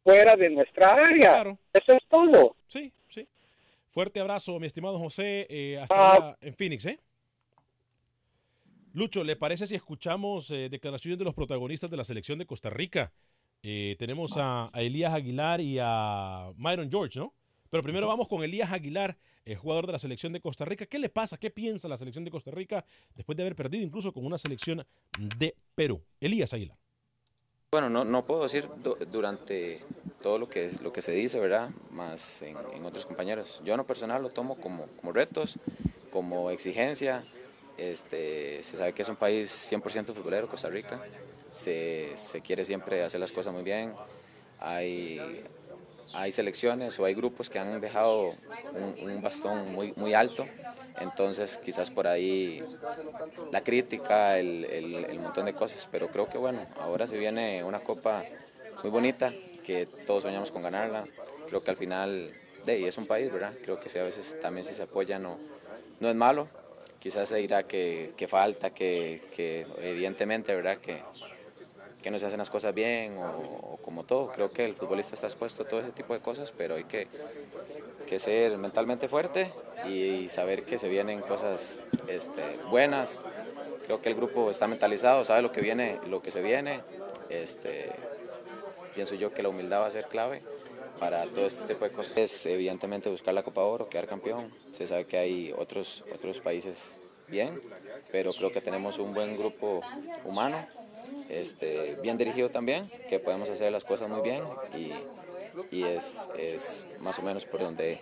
fuera de nuestra área. Eso es todo. Sí, sí. Fuerte abrazo, mi estimado José, eh, hasta ah. en Phoenix, ¿eh? Lucho, ¿le parece si escuchamos eh, declaraciones de los protagonistas de la selección de Costa Rica? Eh, tenemos a, Elías Aguilar y a Myron George, ¿no? Pero primero vamos con Elías Aguilar, jugador de la selección de Costa Rica. ¿Qué le pasa? ¿Qué piensa la selección de Costa Rica después de haber perdido incluso con una selección de Perú? Elías Aguilar. Bueno, no, no puedo decir durante todo lo que, lo que se dice, ¿verdad? Más en, otros compañeros. Yo en personal lo tomo como, como retos, como exigencia. Este, se sabe que es un país 100% futbolero, Costa Rica. Se, se quiere siempre hacer las cosas muy bien. Hay, hay selecciones o hay grupos que han dejado un, bastón muy, muy alto, entonces quizás por ahí la crítica, el, el, montón de cosas, pero creo que bueno, ahora se viene una copa muy bonita, que todos soñamos con ganarla, creo que al final, de, y es un país, ¿verdad? Creo que si a veces también si se apoya no, no es malo, quizás se dirá que, que falta, que, que evidentemente, ¿verdad? Que, que no se hacen las cosas bien o, como todo. Creo que el futbolista está expuesto a todo ese tipo de cosas, pero hay que, que ser mentalmente fuerte y saber que se vienen cosas este, buenas. Creo que el grupo está mentalizado, sabe lo que viene, lo que se viene. Este, pienso yo que la humildad va a ser clave para todo este tipo de cosas. Es evidentemente buscar la Copa Oro, quedar campeón. Se sabe que hay otros, otros países bien, pero creo que tenemos un buen grupo humano este, bien dirigido también, que podemos hacer las cosas muy bien y, y es, es, más o menos por donde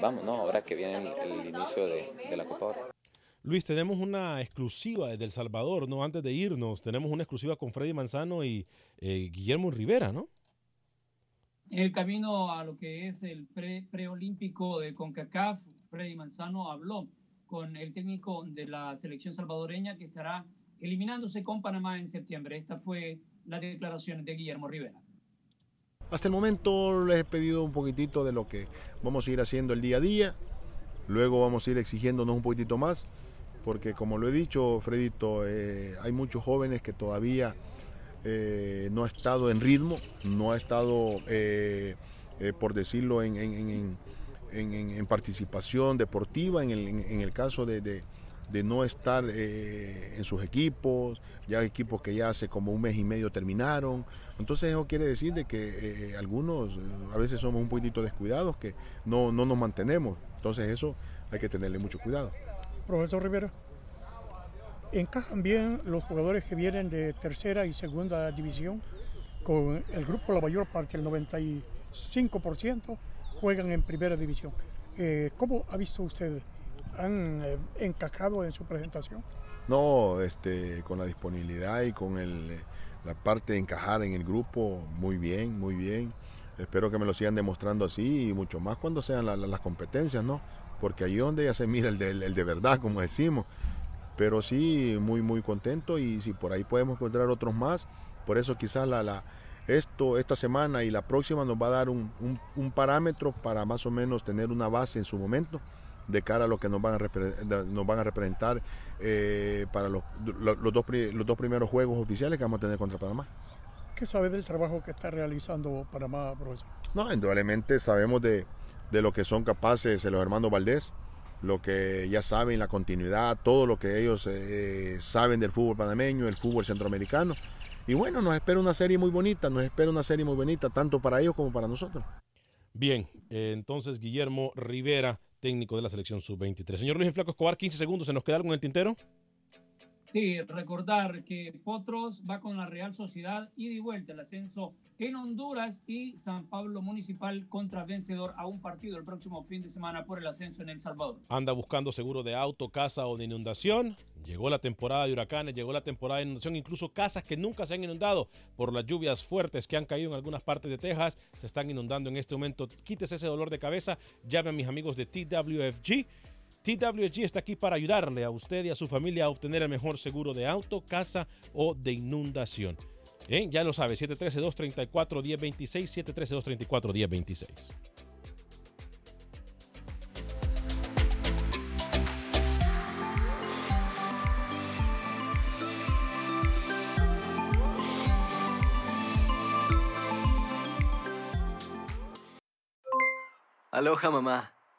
vamos, ¿no? Ahora que viene el, inicio de, de, la Copa Oro. Luis, tenemos una exclusiva desde El Salvador, ¿no? Antes de irnos, tenemos una exclusiva con Freddy Manzano y eh, Guillermo Rivera, ¿no? En el camino a lo que es el pre, preolímpico de CONCACAF, Freddy Manzano habló con el técnico de la selección salvadoreña que estará eliminándose con Panamá en septiembre. Esta fue la declaración de Guillermo Rivera. Hasta el momento les he pedido un poquitito de lo que vamos a ir haciendo el día a día. Luego vamos a ir exigiéndonos un poquitito más, porque como lo he dicho, Fredito, eh, hay muchos jóvenes que todavía eh, no ha estado en ritmo, no ha estado, eh, por decirlo, en, en, participación deportiva, en el, caso de de no estar eh, en sus equipos, ya equipos que ya hace como un mes y medio terminaron. Entonces eso quiere decir de que eh, algunos eh, a veces somos un poquitito descuidados, que no, no nos mantenemos. Entonces eso hay que tenerle mucho cuidado. Profesor Rivera, ¿encajan bien los jugadores que vienen de tercera y segunda división con el grupo, la mayor parte, el 95%, juegan en primera división? ¿Cómo ha visto usted? Han eh, encajado en su presentación? No, este, con la disponibilidad y con el, eh, la parte de encajar en el grupo, muy bien, muy bien. Espero que me lo sigan demostrando así y mucho más cuando sean las competencias, ¿no? Porque ahí es donde ya se mira el de, verdad, como decimos. Pero sí, muy, muy contento y si por ahí podemos encontrar otros más, por eso quizás la, la, esto, esta semana y la próxima nos va a dar un, un parámetro para más o menos tener una base en su momento de cara a lo que nos van a, nos van a representar eh, para los, los, dos, los dos primeros juegos oficiales que vamos a tener contra Panamá. ¿Qué sabe del trabajo que está realizando Panamá, profesor? No, indudablemente sabemos de, de lo que son capaces los hermanos Valdés, lo que ya saben, la continuidad, todo lo que ellos eh, saben del fútbol panameño, el fútbol centroamericano. Y bueno, nos espera una serie muy bonita, nos espera una serie muy bonita, tanto para ellos como para nosotros. Bien, eh, entonces Guillermo Rivera, técnico de la selección sub-23. Señor Luis Flaco Escobar, 15 segundos, ¿se nos queda algo en el tintero? Sí, recordar que Potros va con la Real Sociedad y de vuelta el ascenso en Honduras y San Pablo Municipal contra vencedor a un partido el próximo fin de semana por el ascenso en El Salvador. Anda buscando seguro de auto, casa o de inundación. Llegó la temporada de huracanes, llegó la temporada de inundación, incluso casas que nunca se han inundado por las lluvias fuertes que han caído en algunas partes de Texas, se están inundando en este momento. Quítese ese dolor de cabeza, llame a mis amigos de TWFG TWG está aquí para ayudarle a usted y a su familia a obtener el mejor seguro de auto, casa o de inundación. ¿Eh? Ya lo sabe, 713-234-1026, 713-234-1026. Aloha mamá,